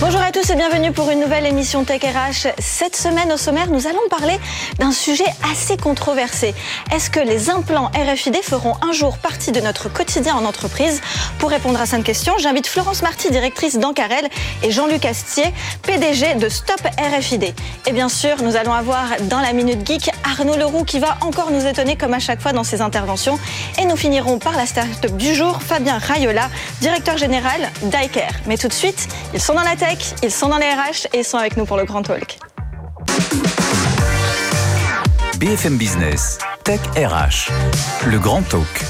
Bonjour à tous et bienvenue pour une nouvelle émission Tech RH. Cette semaine au sommaire, nous allons parler d'un sujet assez controversé. Est-ce que les implants RFID feront un jour partie de notre quotidien en entreprise Pour répondre à cette question, j'invite Florence Marty, directrice d'Ancarel, et Jean-Luc Astier, PDG de Stop RFID. Et bien sûr, nous allons avoir dans la Minute Geek Arnaud Leroux qui va encore nous étonner comme à chaque fois dans ses interventions. Et nous finirons par la start-up du jour, Fabien Rayola, directeur général d'Iker. Mais tout de suite, ils sont dans la tête ils sont dans les RH et ils sont avec nous pour le Grand Talk. BFM Business, Tech RH, le Grand Talk.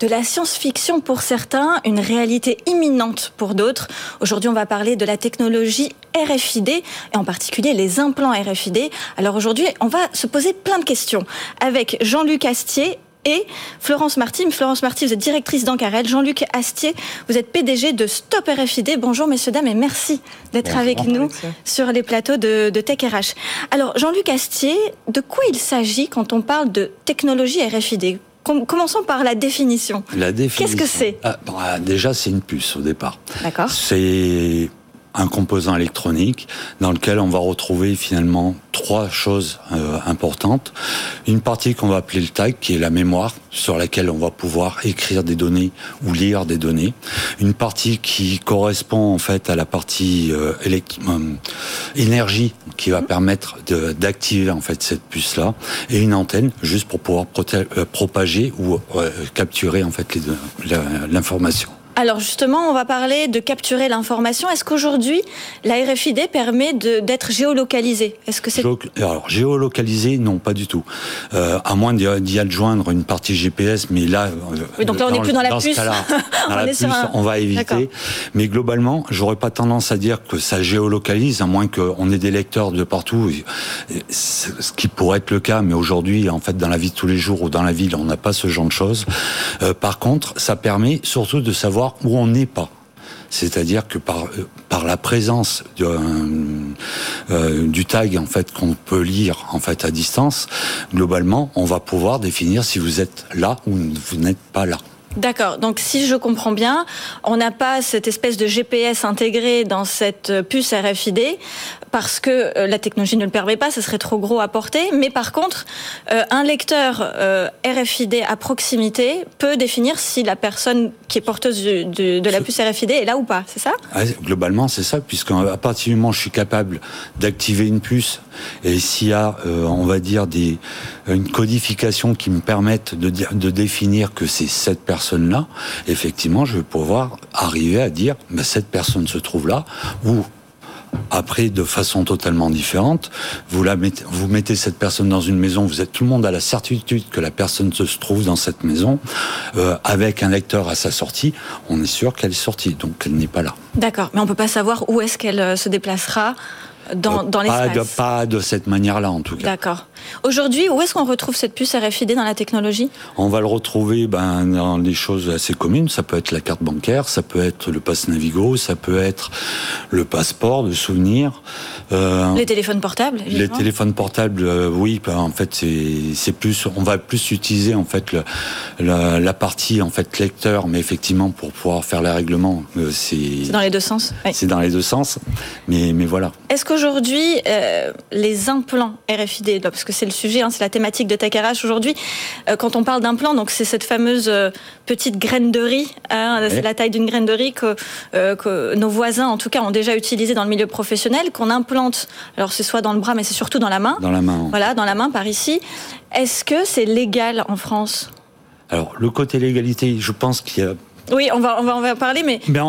De la science-fiction pour certains, une réalité imminente pour d'autres. Aujourd'hui, on va parler de la technologie RFID et en particulier les implants RFID. Alors aujourd'hui, on va se poser plein de questions avec Jean-Luc Astier, et Florence Marty. Florence Marty, vous êtes directrice d'Ancarel. Jean-Luc Astier, vous êtes PDG de Stop RFID. Bonjour messieurs, dames et merci d'être avec nous sur les plateaux de, de Tech RH. Alors Jean-Luc Astier, de quoi il s'agit quand on parle de technologie RFID Commençons par la définition. La définition. Qu'est-ce que c'est? Ah, bah, Déjà, c'est une puce au départ. D'accord. C'est un composant électronique dans lequel on va retrouver finalement trois choses euh, importantes. Une partie qu'on va appeler le tag, qui est la mémoire, sur laquelle on va pouvoir écrire des données ou lire des données. Une partie qui correspond en fait à la partie euh, euh énergie, qui va permettre d'activer en fait cette puce-là, et une antenne juste pour pouvoir euh, propager ou capturer en fait l'information. Alors justement, on va parler de capturer l'information. Est-ce qu'aujourd'hui, la RFID permet d'être géolocalisée? Est-ce que c'est alors géolocalisé Non, pas du tout. Euh, à moins d'y adjoindre une partie GPS, mais là, oui, donc là, on n'est plus dans la puce. on, va éviter. Mais globalement, j'aurais pas tendance à dire que ça géolocalise, à moins qu'on ait des lecteurs de partout, ce qui pourrait être le cas. Mais aujourd'hui, en fait, dans la vie de tous les jours ou dans la ville, on n'a pas ce genre de choses. Euh, par contre, ça permet surtout de savoir où on n'est pas. C'est-à-dire que par, euh, la présence euh, du tag en fait qu'on peut lire en fait à distance, globalement, on va pouvoir définir si vous êtes là ou vous n'êtes pas là. D'accord. Donc, si je comprends bien, on n'a pas cette espèce de GPS intégré dans cette puce RFID parce que euh, la technologie ne le permet pas, ce serait trop gros à porter. Mais par contre, euh, un lecteur euh, RFID à proximité peut définir si la personne qui est porteuse de, la puce RFID est là ou pas. C'est ça? Ah, Globalement, c'est ça, puisqu'à partir du moment où je suis capable d'activer une puce et s'il y a, on va dire, des, une codification qui me permette de, de définir que c'est cette personne là effectivement, je vais pouvoir arriver à dire, bah, cette personne se trouve là, ou après, de façon totalement différente, vous, la mettez, vous mettez cette personne dans une maison, vous êtes tout le monde à la certitude que la personne se trouve dans cette maison, euh, avec un lecteur à sa sortie, on est sûr qu'elle est sortie, donc elle n'est pas là. D'accord, mais on peut pas savoir où est-ce qu'elle euh, se déplacera dans, dans l'espace. Pas de cette manière-là, en tout cas. D'accord. Aujourd'hui, où est-ce qu'on retrouve cette puce RFID dans la technologie? On va le retrouver ben, dans des choses assez communes. Ça peut être la carte bancaire, ça peut être le passe Navigo, ça peut être le passeport de souvenir. Euh, les téléphones portables Les téléphones portables, euh, oui. Ben, en fait, c'est plus, on va plus utiliser en fait le, la, partie en fait lecteur, mais effectivement pour pouvoir faire les règlements, euh, c'est dans les deux sens. C'est dans les deux sens, mais mais voilà. Est-ce qu'aujourd'hui les implants RFID, parce que c'est le sujet, hein, c'est la thématique de TechRH aujourd'hui. Euh, quand on parle d'implant, donc c'est cette fameuse euh, petite graine de riz, hein, c'est la taille d'une graine de riz que, euh, que, nos voisins, en tout cas, ont déjà utilisé dans le milieu professionnel, qu'on implante. Alors c'est soit dans le bras, mais c'est surtout dans la main. Dans la main. Voilà, dans la main par ici. Est-ce que c'est légal en France? Alors le côté légalité, je pense qu'il y a Oui, on va, on va, on va parler, mais, mais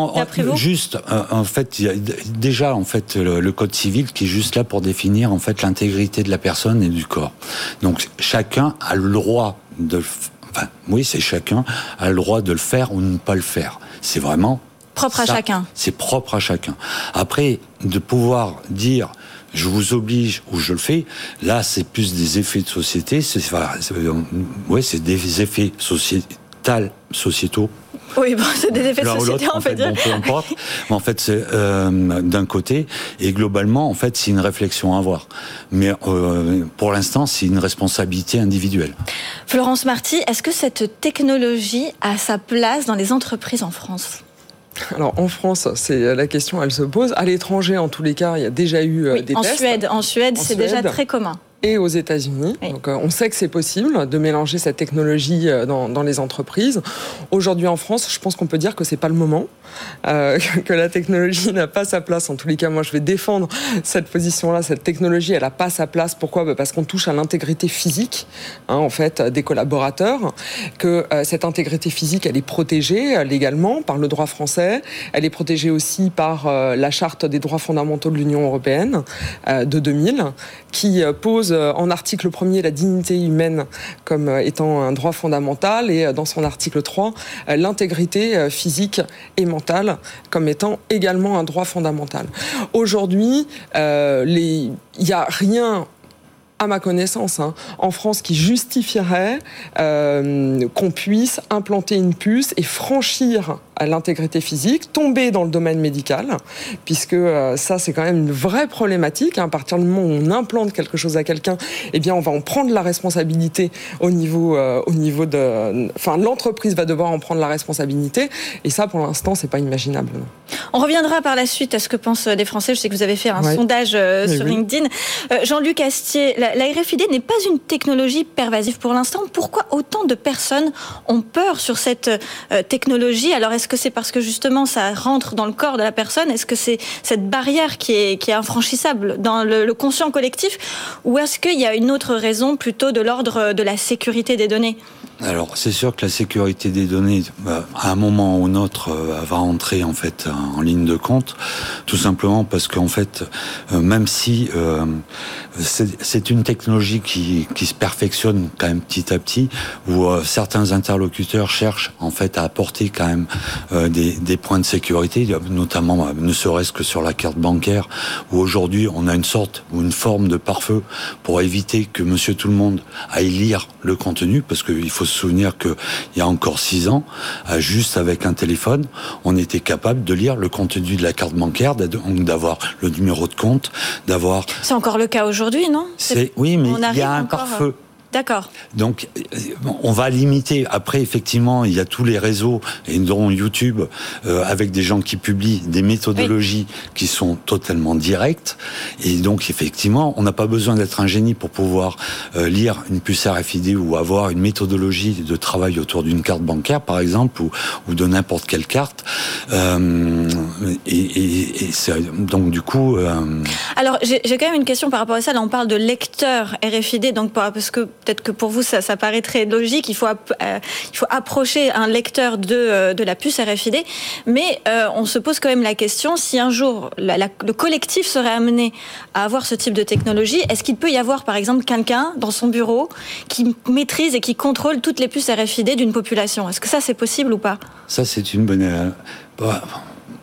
juste, en fait, il y a déjà en fait le, code civil qui est juste là pour définir en fait l'intégrité de la personne et du corps. Donc chacun a le droit de, enfin, oui, c'est chacun a le droit de le faire ou de ne pas le faire. C'est vraiment propre à chacun. C'est propre à chacun. Après, de pouvoir dire je vous oblige ou je le fais. Là, c'est plus des effets de société. C'est, euh, ouais, c'est des effets sociétaux. Oui, bon, c'est des effets de société, en fait. Bon, peu importe. Mais en fait, c'est euh, d'un côté, et globalement, en fait, c'est une réflexion à avoir. Mais euh, pour l'instant, c'est une responsabilité individuelle. Florence Marty, est-ce que cette technologie a sa place dans les entreprises en France? Alors en France, c'est la question, elle se pose. À l'étranger, en tous les cas, il y a déjà eu euh, des en tests. Suède, en Suède, c'est déjà très commun et aux États-Unis. Donc, euh, on sait que c'est possible de mélanger cette technologie euh, dans, dans les entreprises. Aujourd'hui, en France, je pense qu'on peut dire que c'est pas le moment, euh, que la technologie n'a pas sa place. En tous les cas, moi, je vais défendre cette position-là. Cette technologie, elle n'a pas sa place. Pourquoi? Bah, Parce qu'on touche à l'intégrité physique, hein, en fait, des collaborateurs. Que cette intégrité physique, elle est protégée légalement par le droit français. Elle est protégée aussi par la charte des droits fondamentaux de l'Union européenne de 2000, qui pose euh, en article 1er la dignité humaine comme euh, étant un droit fondamental et euh, dans son article 3 l'intégrité physique et mentale comme étant également un droit fondamental. Aujourd'hui, il n'y a rien à ma connaissance, hein, en France qui justifierait qu'on puisse implanter une puce et franchir à l'intégrité physique, tomber dans le domaine médical, puisque euh, ça c'est quand même une vraie problématique. À partir du moment où on implante quelque chose à quelqu'un, eh bien on va en prendre la responsabilité au niveau, euh, au niveau de, enfin l'entreprise va devoir en prendre la responsabilité, et ça pour l'instant c'est pas imaginable. On reviendra par la suite à ce que pensent des Français. Je sais que vous avez fait un sondage euh, sur LinkedIn. Jean-Luc Astier, la, la RFID n'est pas une technologie pervasive pour l'instant. Pourquoi autant de personnes ont peur sur cette technologie? Alors est-ce est-ce que c'est parce que justement ça rentre dans le corps de la personne? Est-ce que c'est cette barrière qui est, infranchissable dans le, conscient collectif? Ou est-ce qu'il y a une autre raison plutôt de l'ordre de la sécurité des données? Alors c'est sûr que la sécurité des données, bah, à un moment ou un autre, euh, va entrer en fait en ligne de compte, tout simplement parce qu'en fait, euh, même si euh, c'est une technologie qui, qui se perfectionne quand même petit à petit, où certains interlocuteurs cherchent en fait à apporter quand même euh, des, des, points de sécurité, notamment euh, ne serait-ce que sur la carte bancaire, où aujourd'hui on a une sorte ou une forme de pare-feu pour éviter que Monsieur Tout le Monde aille lire le contenu, parce qu'il faut se souvenir qu'il y a encore six ans, euh, juste avec un téléphone, on était capable de lire le contenu de la carte bancaire, d'avoir le numéro de compte, d'avoir. C'est encore le cas aujourd'hui, non? C'est oui, mais il y a un pare-feu. D'accord. Donc, on va limiter. Après, effectivement, il y a tous les réseaux, et dont YouTube, euh, avec des gens qui publient des méthodologies qui sont totalement directes. Et donc, effectivement, on n'a pas besoin d'être un génie pour pouvoir euh, lire une puce RFID ou avoir une méthodologie de travail autour d'une carte bancaire, par exemple, ou, ou de n'importe quelle carte. Euh, et, et, et donc, du coup. Alors, j'ai quand même une question par rapport à ça. Là, on parle de lecteur RFID, donc parce que peut-être que pour vous ça, paraît très logique, il faut, euh, approcher un lecteur de, euh, la puce RFID, mais euh, on se pose quand même la question, si un jour le collectif serait amené à avoir ce type de technologie, est-ce qu'il peut y avoir par exemple quelqu'un dans son bureau qui maîtrise et qui contrôle toutes les puces RFID d'une population? Est-ce que ça c'est possible ou pas? Ça c'est une bonne... Bah,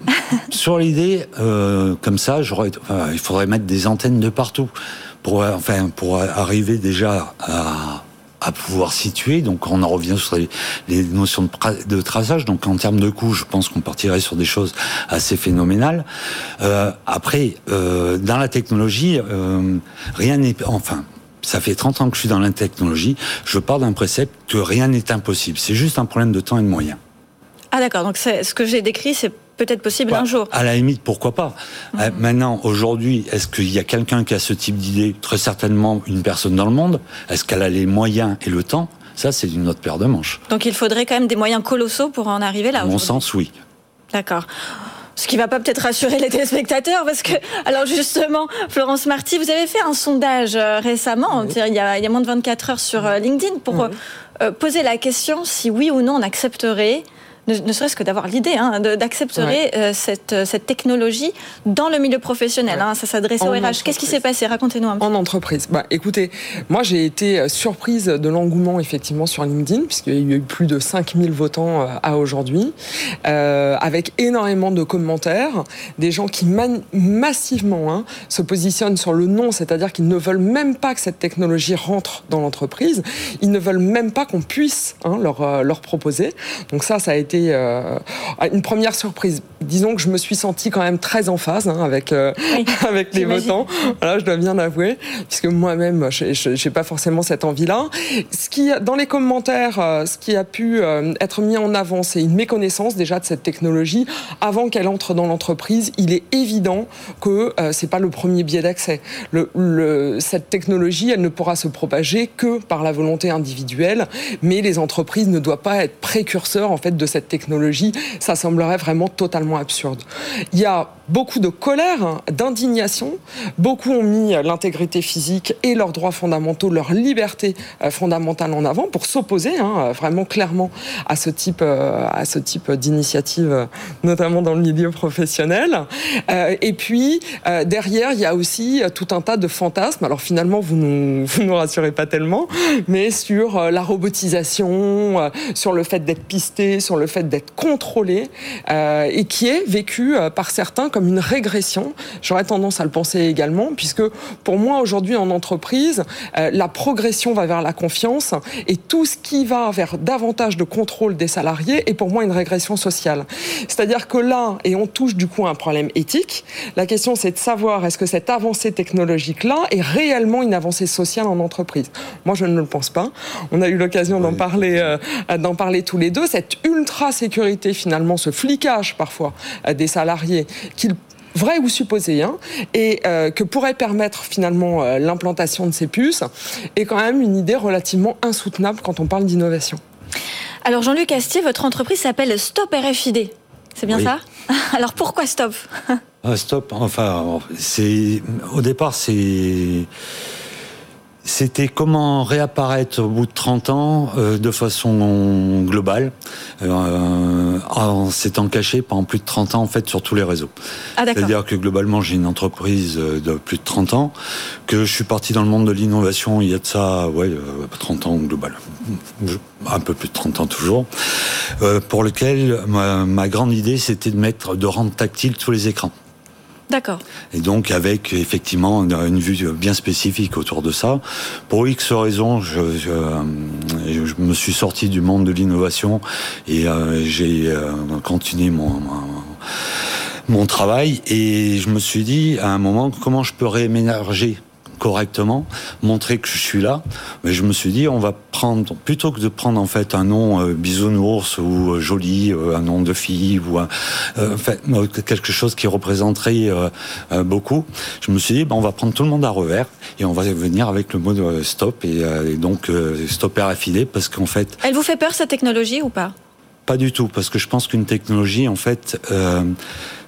sur l'idée, comme ça, il faudrait mettre des antennes de partout pour, enfin, pour arriver déjà à, pouvoir situer. Donc on en revient sur les, notions de, traçage. Donc en termes de coût, je pense qu'on partirait sur des choses assez phénoménales. Euh, après, euh, dans la technologie, euh, rien n'est... Enfin, ça fait 30 ans que je suis dans la technologie. Je pars d'un précepte que rien n'est impossible. C'est juste un problème de temps et de moyens. Ah d'accord, donc ce que j'ai décrit, c'est peut-être possible un jour. À la limite, pourquoi pas. Mhm. Euh, maintenant, aujourd'hui, est-ce qu'il y a quelqu'un qui a ce type d'idée Très certainement une personne dans le monde. Est-ce qu'elle a les moyens et le temps Ça, c'est une autre paire de manches. Donc il faudrait quand même des moyens colossaux pour en arriver là. À mon sens, oui. D'accord. Ce qui va pas peut-être rassurer les téléspectateurs parce que, alors justement, Florence Marty, vous avez fait un sondage euh, récemment, il, y a, il, y a, moins de 24 heures sur euh, LinkedIn pour poser la question si oui ou non on accepterait ne, serait-ce que d'avoir l'idée hein, d'accepter euh, cette, euh, cette, technologie dans le milieu professionnel. Hein, ça s'adressait au RH. Qu'est-ce qui s'est passé? Racontez-nous un peu. En entreprise. Bah, écoutez, moi j'ai été euh, surprise de l'engouement effectivement sur LinkedIn, puisqu'il y a eu plus de 5000 votants à aujourd'hui, avec énormément de commentaires, des gens qui massivement hein, se positionnent sur le non, c'est-à-dire qu'ils ne veulent même pas que cette technologie rentre dans l'entreprise, ils ne veulent même pas qu'on puisse leur, leur proposer. Donc ça, ça a été euh, une première surprise. Disons que je me suis sentie quand même très en phase hein, avec, euh, avec les votants. Voilà, je dois bien l'avouer, puisque moi-même, je n'ai pas forcément cette envie-là. Ce qui, dans les commentaires, euh, ce qui a pu être mis en avant, c'est une méconnaissance déjà de cette technologie. Avant qu'elle entre dans l'entreprise, il est évident que ce c'est pas le premier biais d'accès. Le, cette technologie, elle ne pourra se propager que par la volonté individuelle, mais les entreprises ne doivent pas être précurseurs en fait de cette technologie, ça semblerait vraiment totalement absurde. Il y a beaucoup de colère, hein, d'indignation. Beaucoup ont mis l'intégrité physique et leurs droits fondamentaux, leur liberté euh, fondamentale en avant pour s'opposer hein, vraiment clairement à ce type, euh, à type d'initiative, notamment dans le milieu professionnel. Euh, et puis derrière, il y a aussi tout un tas de fantasmes. Alors finalement, vous nous, vous nous rassurez pas tellement, mais sur la robotisation, sur le fait d'être pisté, sur le fait d'être contrôlé, et qui est vécu par certains comme une régression. J'aurais tendance à le penser également, puisque pour moi, aujourd'hui, en entreprise, euh, la progression va vers la confiance et tout ce qui va vers davantage de contrôle des salariés est pour moi une régression sociale. C'est-à-dire que là, et on touche du coup à un problème éthique, la question c'est de savoir est-ce que cette avancée technologique-là est réellement une avancée sociale en entreprise. Moi, je ne le pense pas. On a eu l'occasion d'en parler, euh, d'en parler tous les deux. Cette ultra sécurité, finalement, ce flicage parfois euh, des salariés vrai ou supposé, hein, et euh, que pourrait permettre finalement euh, l'implantation de ces puces, est quand même une idée relativement insoutenable quand on parle d'innovation. Alors Jean-Luc Astier, votre entreprise s'appelle Stop RFID, c'est bien ça? Alors pourquoi Stop? Ah, Stop, enfin, c'est au départ c'est c'était comment réapparaître au bout de 30 ans euh, de façon globale, euh, en s'étant caché pendant plus de 30 ans en fait sur tous les réseaux. Ah, C'est-à-dire que globalement j'ai une entreprise euh, de plus de 30 ans, que je suis parti dans le monde de l'innovation il y a de ça, ouais, 30 ans global, un peu plus de 30 ans toujours, pour lequel ma, ma grande idée c'était de mettre, de rendre tactile tous les écrans. D'accord. Et donc avec effectivement une vue bien spécifique autour de ça. Pour X raisons, je, me suis sorti du monde de l'innovation et euh, j'ai euh, continué mon, mon travail et je me suis dit à un moment comment je peux rééménager correctement, montrer que je suis là. Mais je me suis dit, on va prendre, plutôt que de prendre en fait un nom euh, bisounours ou euh, joli, euh, un nom de fille ou un, fait, quelque chose qui représenterait beaucoup, je me suis dit, ben, on va prendre tout le monde à revers et on va venir avec le mot stop et, donc stop RFID parce qu'en fait. Elle vous fait peur cette technologie ou pas? Pas du tout, parce que je pense qu'une technologie, en fait,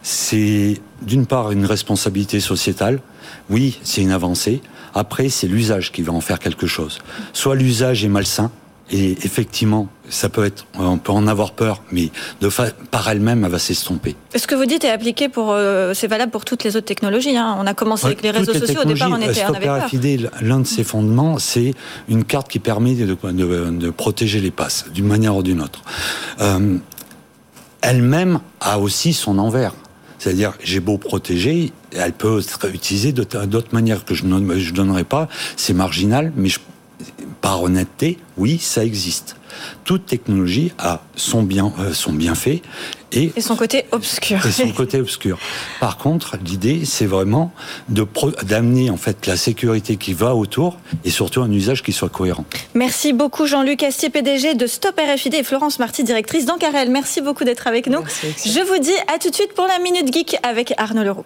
c'est d'une part une responsabilité sociétale. Oui, c'est une avancée. Après, c'est l'usage qui va en faire quelque chose. Soit l'usage est malsain, et effectivement, ça peut être, on peut en avoir peur, mais de par elle-même, elle va s'estomper. Ce que vous dites est appliqué pour, euh, c'est valable pour toutes les autres technologies. Hein. On a commencé avec les réseaux sociaux. Au départ, on était, on avait peur. L'un de ses fondements, c'est une carte qui permet de, de, protéger les passes d'une manière ou d'une autre. Euh, elle-même a aussi son envers. C'est-à-dire, j'ai beau protéger, elle peut être utilisée d'autres manières que je ne donnerai pas. C'est marginal, mais par honnêteté, oui, ça existe. Toute technologie a son bien, euh, son bienfait et, son côté obscur. Et son côté obscur. Par contre, l'idée, c'est vraiment d'amener en fait la sécurité qui va autour et surtout un usage qui soit cohérent. Merci beaucoup Jean-Luc Astier, PDG de Stop RFID et Florence Marty, directrice d'Ancarel. Merci beaucoup d'être avec nous. Je vous dis à tout de suite pour la Minute Geek avec Arnaud Leroux.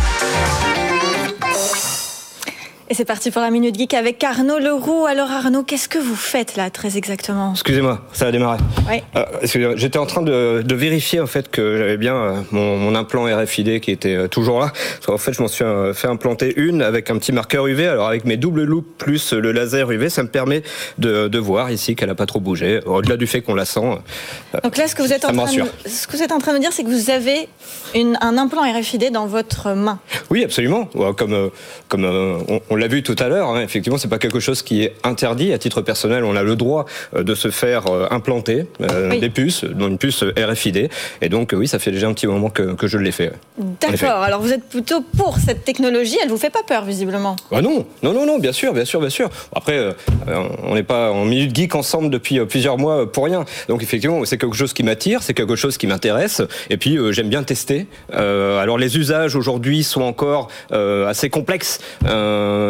Et c'est parti pour la Minute Geek avec Arnaud Leroux. Alors Arnaud, qu'est-ce que vous faites là très exactement? Excusez-moi, ça a démarré. Oui. Euh, J'étais en train de, de, vérifier en fait que j'avais bien euh, mon, mon, implant RFID qui était euh, toujours là. En fait, je m'en suis euh, fait implanter une avec un petit marqueur UV. Alors avec mes doubles loupes plus le laser UV, ça me permet de, de voir ici qu'elle n'a pas trop bougé. Au-delà du fait qu'on la sent. Donc là, ce que vous êtes, en train, de, ce que vous êtes en train de dire, c'est que vous avez une, un implant RFID dans votre main. Oui, absolument. Comme, comme on, on l'a vu tout à l'heure, hein, effectivement, c'est pas quelque chose qui est interdit. À titre personnel, on a le droit de se faire implanter euh, oui. des puces, dont une puce RFID. Et donc, oui, ça fait déjà un petit moment que, que je l'ai fait. D'accord. Alors, vous êtes plutôt pour cette technologie. Elle vous fait pas peur, visiblement ah Non, non, non, non, bien sûr, bien sûr, bien sûr. Après, euh, on n'est pas en minute geek ensemble depuis euh, plusieurs mois pour rien. Donc, effectivement, c'est quelque chose qui m'attire, c'est quelque chose qui m'intéresse. Et puis, euh, j'aime bien tester. alors, les usages aujourd'hui sont encore assez complexes.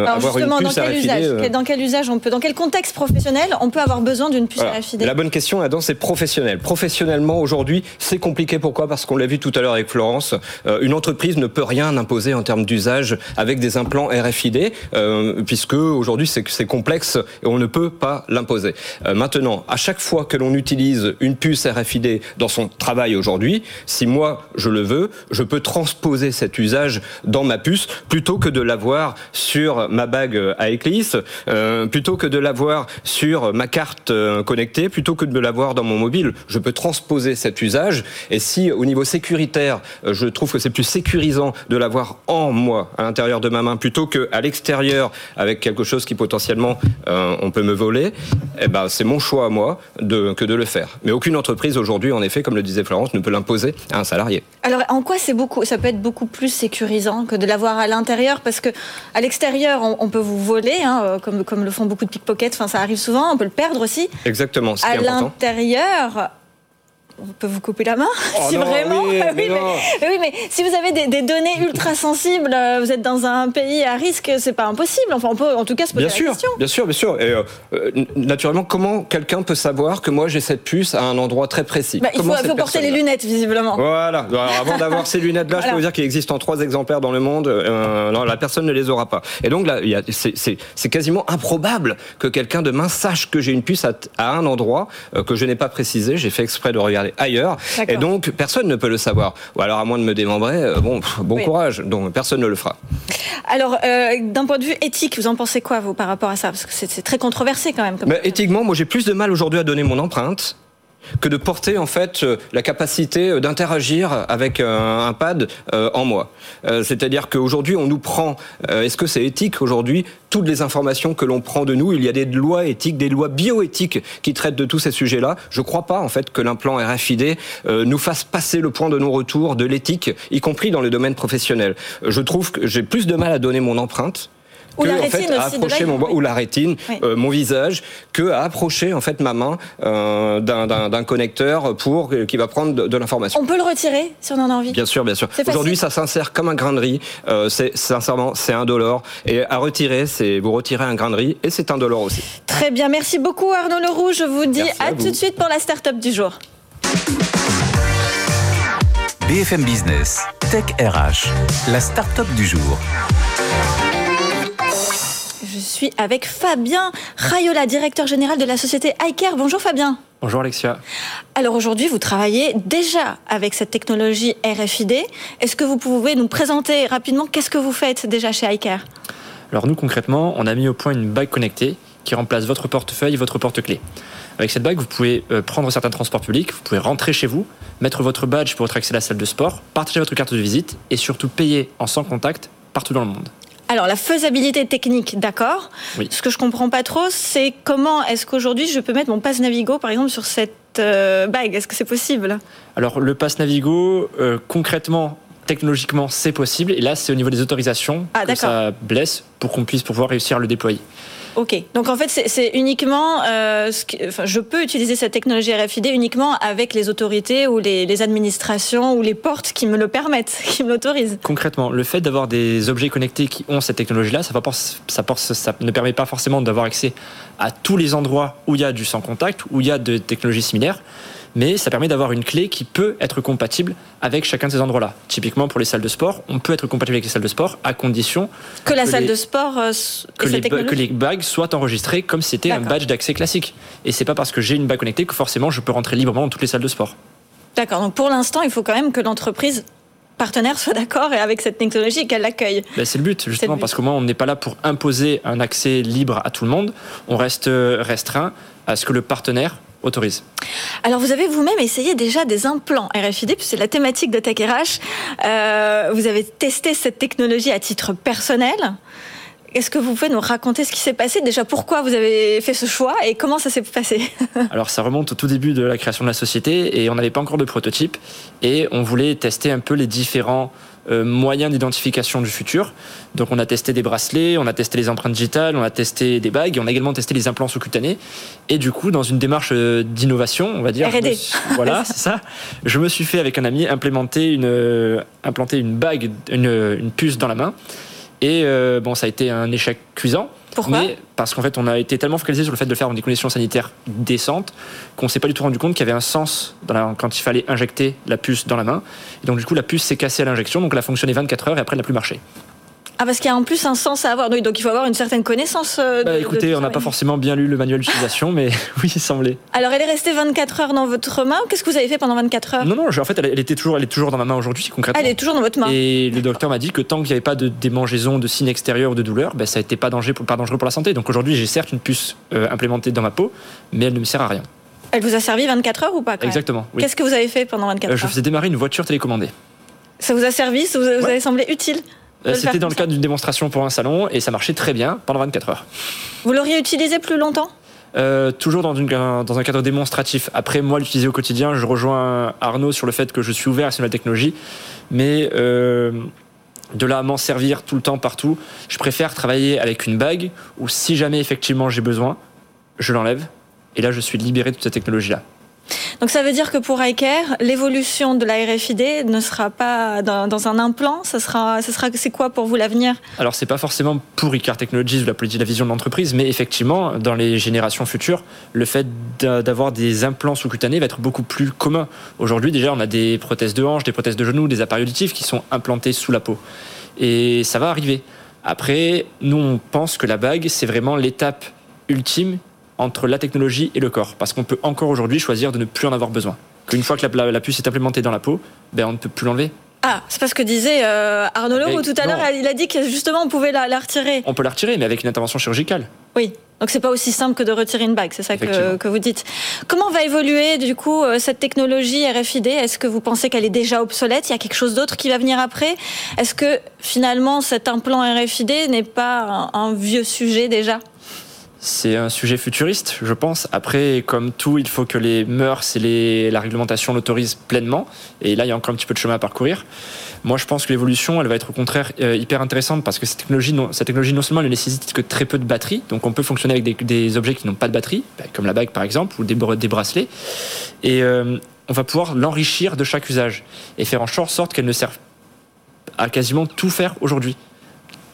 Alors, avoir justement, une puce dans quel RFID, usage Dans quel usage on peut, dans quel contexte professionnel on peut avoir besoin d'une puce. RFID La bonne question, Adam, c'est professionnel. Professionnellement, aujourd'hui, c'est compliqué. Pourquoi? Parce qu'on l'a vu tout à l'heure avec Florence. Euh, une entreprise ne peut rien imposer en termes d'usage avec des implants RFID, euh, puisque aujourd'hui, c'est complexe et on ne peut pas l'imposer. Euh, maintenant, à chaque fois que l'on utilise une puce RFID dans son travail aujourd'hui, si moi je le veux, je peux transposer cet usage dans ma puce plutôt que de l'avoir sur ma bague à éclisse, euh, plutôt que de l'avoir sur ma carte connectée, plutôt que de l'avoir dans mon mobile. Je peux transposer cet usage. Et si au niveau sécuritaire, je trouve que c'est plus sécurisant de l'avoir en moi, à l'intérieur de ma main, plutôt qu'à l'extérieur avec quelque chose qui potentiellement euh, on peut me voler, eh ben c'est mon choix à moi que de le faire. Mais aucune entreprise aujourd'hui, en effet, comme le disait Florence, ne peut l'imposer à un salarié. Alors en quoi c'est beaucoup Ça peut être beaucoup plus sécurisant que de l'avoir à l'intérieur, parce que à l'extérieur, on, on, peut vous voler, hein, comme, comme le font beaucoup de pickpockets. Enfin, ça arrive souvent. On peut le perdre aussi. Exactement. À l'intérieur, on peut vous couper la main oh si non, vraiment. Oui, oui, mais, oui, mais, si vous avez des, des, données ultra sensibles, vous êtes dans un pays à risque, c'est pas impossible. Enfin, on peut en tout cas se poser bien la sûr, question. Bien sûr, bien sûr. Et euh, naturellement, comment quelqu'un peut savoir que moi j'ai cette puce à un endroit très précis? Bah, Il faut, faut porter les lunettes, visiblement. Voilà. Alors, avant d'avoir ces lunettes-là, voilà. je peux vous dire qu'il existe en trois exemplaires dans le monde. Euh, non, la personne ne les aura pas. Et donc là, c'est quasiment improbable que quelqu'un demain sache que j'ai une puce à, à, un endroit euh, que je n'ai pas précisé. J'ai fait exprès de regarder ailleurs. Et donc, personne ne peut le savoir. Ou alors, à moins de me démembrer, euh, bon, bon oui. courage. Donc, personne ne le fera. Alors, euh, d'un point de vue éthique, vous en pensez quoi, vous, par rapport à ça? Parce que c'est très controversé, quand même. Comme Mais éthiquement, moi, j'ai plus de mal aujourd'hui à donner mon empreinte que de porter en fait la capacité d'interagir avec un pad en moi. C'est-à-dire qu'aujourd'hui on nous prend, est-ce que c'est éthique aujourd'hui toutes les informations que l'on prend de nous, il y a des lois éthiques, des lois bioéthiques qui traitent de tous ces sujets-là. Je ne crois pas en fait que l'implant RFID euh, nous fasse passer le point de non-retour de l'éthique, y compris dans le domaine professionnel. Je trouve que j'ai plus de mal à donner mon empreinte que, la en fait, rétine à aussi approcher de mon ou la rétine, oui. euh, mon visage, que à approcher en fait ma main euh, d'un connecteur pour qui va prendre de, de l'information. On peut le retirer si on en a envie? Bien sûr, bien sûr. Aujourd'hui, ça s'insère comme un grain de riz. Euh, c'est sincèrement, c'est indolore. Et à retirer, c'est vous retirez un grain de riz et c'est indolore aussi. Très bien, merci beaucoup Arnaud Leroux. Je vous dis Merci à, à vous. tout de suite pour la start-up du jour. BFM Business, Tech RH, la start-up du jour. Je suis avec Fabien Rayola, directeur général de la société iCare. Bonjour Fabien. Bonjour Alexia. Alors aujourd'hui, vous travaillez déjà avec cette technologie RFID. Est-ce que vous pouvez nous présenter rapidement qu'est-ce que vous faites déjà chez iCare Alors nous concrètement, on a mis au point une bague connectée qui remplace votre portefeuille et votre porte-clés. Avec cette bague, vous pouvez euh, prendre certains transports publics, vous pouvez rentrer chez vous, mettre votre badge pour votre accès à la salle de sport, partager votre carte de visite et surtout payer en sans contact partout dans le monde. Alors la faisabilité technique, d'accord. Oui. Ce que je comprends pas trop, c'est comment est-ce qu'aujourd'hui je peux mettre mon passe Navigo, par exemple, sur cette euh, bague? Est-ce que c'est possible? Alors le passe Navigo, euh, concrètement, technologiquement, c'est possible. Et là, c'est au niveau des autorisations ah, que ça blesse pour qu'on puisse pouvoir réussir à le déployer. Ok, donc en fait c'est uniquement, euh, je peux utiliser cette technologie RFID uniquement avec les autorités ou les, administrations ou les portes qui me le permettent, qui me l'autorisent. Concrètement, le fait d'avoir des objets connectés qui ont cette technologie-là, ça, ne permet pas forcément d'avoir accès à tous les endroits où il y a du sans contact, où il y a des technologies similaires. Mais ça permet d'avoir une clé qui peut être compatible avec chacun de ces endroits-là. Typiquement pour les salles de sport, on peut être compatible avec les salles de sport à condition que la salle de sport euh, que, les, que les bagues soient enregistrées comme si c'était un badge d'accès classique. Et c'est pas parce que j'ai une bague connectée que forcément je peux rentrer librement dans toutes les salles de sport. D'accord. Donc pour l'instant, il faut quand même que l'entreprise partenaire soit d'accord et avec cette technologie qu'elle l'accueille. Ben c'est le but, justement, parce qu'au moins on n'est pas là pour imposer un accès libre à tout le monde. On reste restreint à ce que le partenaire autorise. Alors vous avez vous-même essayé déjà des implants RFID, puisque c'est la thématique de Tech euh, vous avez testé cette technologie à titre personnel. Est-ce que vous pouvez nous raconter ce qui s'est passé Déjà, pourquoi vous avez fait ce choix et comment ça s'est passé Alors, ça remonte au tout début de la création de la société et on n'avait pas encore de prototype et on voulait tester un peu les différents euh, moyens d'identification du futur. Donc, on a testé des bracelets, on a testé les empreintes digitales, on a testé des bagues, on a également testé les implants sous-cutanés. Et du coup, dans une démarche euh, d'innovation, on va dire, R&D. voilà, c'est ça. Je me suis fait avec un ami implémenter une, euh, implanter une bague, une, une puce dans la main et euh, bon, ça a été un échec cuisant. Pourquoi parce qu'en fait, on a été tellement focalisé sur le fait de le faire dans des conditions sanitaires décentes qu'on s'est pas du tout rendu compte qu'il y avait un sens quand il fallait injecter la puce dans la main. Et donc, du coup, la puce s'est cassée à l'injection, donc elle a fonctionné 24 heures et après, elle n'a plus marché. Ah, parce qu'il y a en plus un sens à avoir. Donc il faut avoir une certaine connaissance. Euh, bah, écoutez, on n'a pas forcément bien lu le manuel d'utilisation, mais oui, il semblait. Alors elle est restée 24 heures dans votre main. Qu'est-ce que vous avez fait pendant 24 heures? Non, non, en fait, elle, était toujours, elle est toujours dans ma main aujourd'hui, concrètement. elle est toujours dans votre main. Et le docteur m'a dit que tant qu'il n'y avait pas de démangeaison, de signes extérieurs ou de douleur, ben, ça n'était pas, dangereux pour, pas dangereux pour la santé. Donc aujourd'hui, j'ai certes une puce euh, implémentée dans ma peau, mais elle ne me sert à rien. Elle vous a servi 24 heures ou pas Exactement. Qu'est-ce que vous avez fait pendant 24 euh, heures? Je faisais démarrer une voiture télécommandée. Ça vous a servi? Ça vous, avez semblé utile? C'était dans le cadre d'une démonstration pour un salon et ça marchait très bien pendant 24 heures. Vous l'auriez utilisé plus longtemps? Euh, toujours dans, une, dans, un cadre démonstratif. Après, moi, l'utiliser au quotidien, je rejoins Arnaud sur le fait que je suis ouvert à cette nouvelle technologie, mais euh, de là à m'en servir tout le temps, partout, je préfère travailler avec une bague où si jamais effectivement j'ai besoin, je l'enlève, et là je suis libéré de toute cette technologie-là. Donc ça veut dire que pour iCare, l'évolution de la RFID ne sera pas dans, un implant, ça sera, ça sera, c'est quoi pour vous l'avenir? Alors c'est pas forcément pour iCare Technologies ou la la vision de l'entreprise, mais effectivement dans les générations futures, le fait d'avoir des implants sous-cutanés va être beaucoup plus commun. Aujourd'hui déjà on a des prothèses de hanche, des prothèses de genoux, des appareils auditifs qui sont implantés sous la peau, et ça va arriver. Après, nous on pense que la bague c'est vraiment l'étape ultime entre la technologie et le corps. Parce qu'on peut encore aujourd'hui choisir de ne plus en avoir besoin. Qu'une fois que la, puce est implémentée dans la peau, ben on ne peut plus l'enlever. Ah, c'est parce que disait euh, Arnaud Leroux tout à l'heure, il a dit que justement on pouvait la, retirer. On peut la retirer, mais avec une intervention chirurgicale. Oui, donc c'est pas aussi simple que de retirer une bague, c'est ça que, que, vous dites. Comment va évoluer du coup euh, cette technologie RFID Est-ce que vous pensez qu'elle est déjà obsolète? Il y a quelque chose d'autre qui va venir après? Est-ce que finalement cet implant RFID n'est pas un vieux sujet déjà? C'est un sujet futuriste, je pense. Après, comme tout, il faut que les mœurs et la réglementation l'autorisent pleinement. Et là, il y a encore un petit peu de chemin à parcourir. Moi, je pense que l'évolution, elle va être au contraire euh, hyper intéressante parce que cette technologie, non, cette technologie, non seulement ne nécessite que très peu de batterie, donc on peut fonctionner avec des, objets qui n'ont pas de batterie, bah, comme la bague par exemple, ou des, des bracelets. Et euh, on va pouvoir l'enrichir de chaque usage et faire en sorte qu'elle ne serve à quasiment tout faire aujourd'hui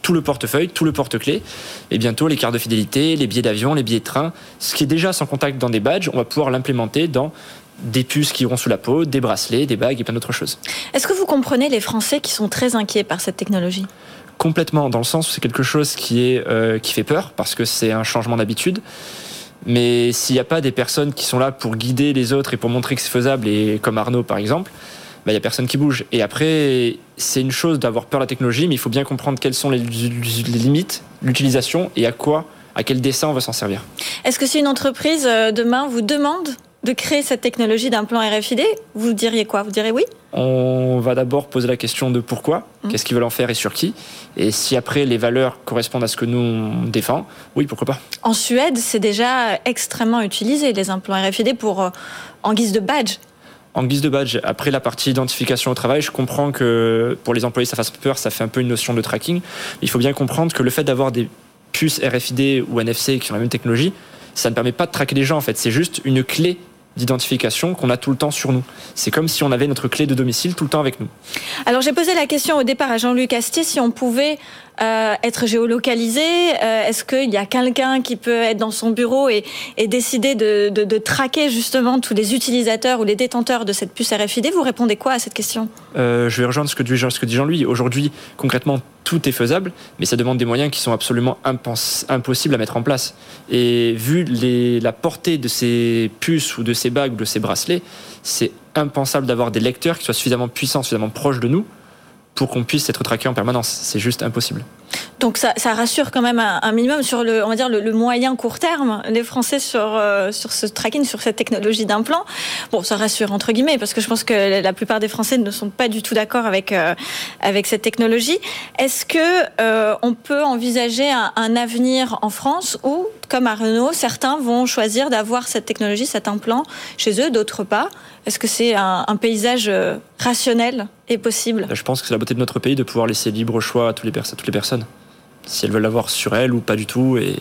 tout le portefeuille, tout le porte-clés, et bientôt les cartes de fidélité, les billets d'avion, les billets de train, ce qui est déjà sans contact dans des badges, on va pouvoir l'implémenter dans des puces qui iront sous la peau, des bracelets, des bagues et plein d'autres choses. Est-ce que vous comprenez les Français qui sont très inquiets par cette technologie? Complètement, dans le sens où c'est quelque chose qui, est, euh, qui fait peur, parce que c'est un changement d'habitude. Mais s'il n'y a pas des personnes qui sont là pour guider les autres et pour montrer que c'est faisable, et comme Arnaud par exemple, bah, n'y a personne qui bouge. Et après, c'est une chose d'avoir peur de la technologie, mais il faut bien comprendre quelles sont les, limites, l'utilisation et à quoi, à quel dessin on va s'en servir. Est-ce que si une entreprise euh, demain vous demande de créer cette technologie d'un plan RFID, vous diriez quoi? Vous direz oui? On va d'abord poser la question de pourquoi, mmh. qu'est-ce qu'ils veulent en faire et sur qui. Et si après les valeurs correspondent à ce que nous on défend, oui, pourquoi pas. En Suède, c'est déjà extrêmement utilisé les implants RFID pour euh, en guise de badge en guise de badge, après la partie identification au travail, je comprends que pour les employés ça fasse peur, ça fait un peu une notion de tracking. Il faut bien comprendre que le fait d'avoir des puces RFID ou NFC qui ont la même technologie, ça ne permet pas de traquer les gens en fait. C'est juste une clé d'identification qu'on a tout le temps sur nous. C'est comme si on avait notre clé de domicile tout le temps avec nous. Alors j'ai posé la question au départ à Jean-Luc Astier si on pouvait euh, être géolocalisé Est-ce qu'il y a quelqu'un qui peut être dans son bureau et, décider de, traquer justement tous les utilisateurs ou les détenteurs de cette puce RFID Vous répondez quoi à cette question? Je vais rejoindre ce que dit Jean-Louis. Aujourd'hui, concrètement, tout est faisable, mais ça demande des moyens qui sont absolument impossibles à mettre en place. Et vu la portée de ces puces ou de ces bagues ou de ces bracelets, c'est impensable d'avoir des lecteurs qui soient suffisamment puissants, suffisamment proches de nous pour qu'on puisse être traqué en permanence. C'est juste impossible. Donc ça, rassure quand même un, minimum sur le, on va dire le, moyen court terme, les Français sur euh, sur ce tracking, sur cette technologie d'implant. Bon, ça rassure entre guillemets parce que je pense que la plupart des Français ne sont pas du tout d'accord avec euh, avec cette technologie. Est-ce que euh, on peut envisager un, un, avenir en France où, comme à Renault, certains vont choisir d'avoir cette technologie, cet implant chez eux, d'autres pas Est-ce que c'est un, paysage rationnel et possible? Je pense que c'est la beauté de notre pays de pouvoir laisser libre choix à toutes les personnes si elles veulent l'avoir sur elles ou pas du tout. Et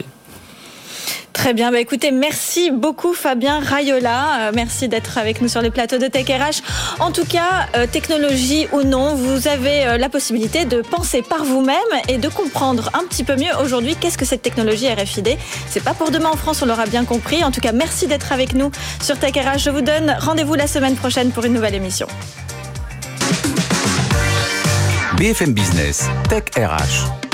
Très bien, bah écoutez, merci beaucoup Fabien Rayola, euh, merci d'être avec nous sur les plateaux de Tech RH. En tout cas, euh, technologie ou non, vous avez euh, la possibilité de penser par vous-même et de comprendre un petit peu mieux aujourd'hui qu'est-ce que cette technologie RFID. C'est pas pour demain en France, on l'aura bien compris. En tout cas, merci d'être avec nous sur Tech RH. Je vous donne rendez-vous la semaine prochaine pour une nouvelle émission. BFM Business, Tech RH.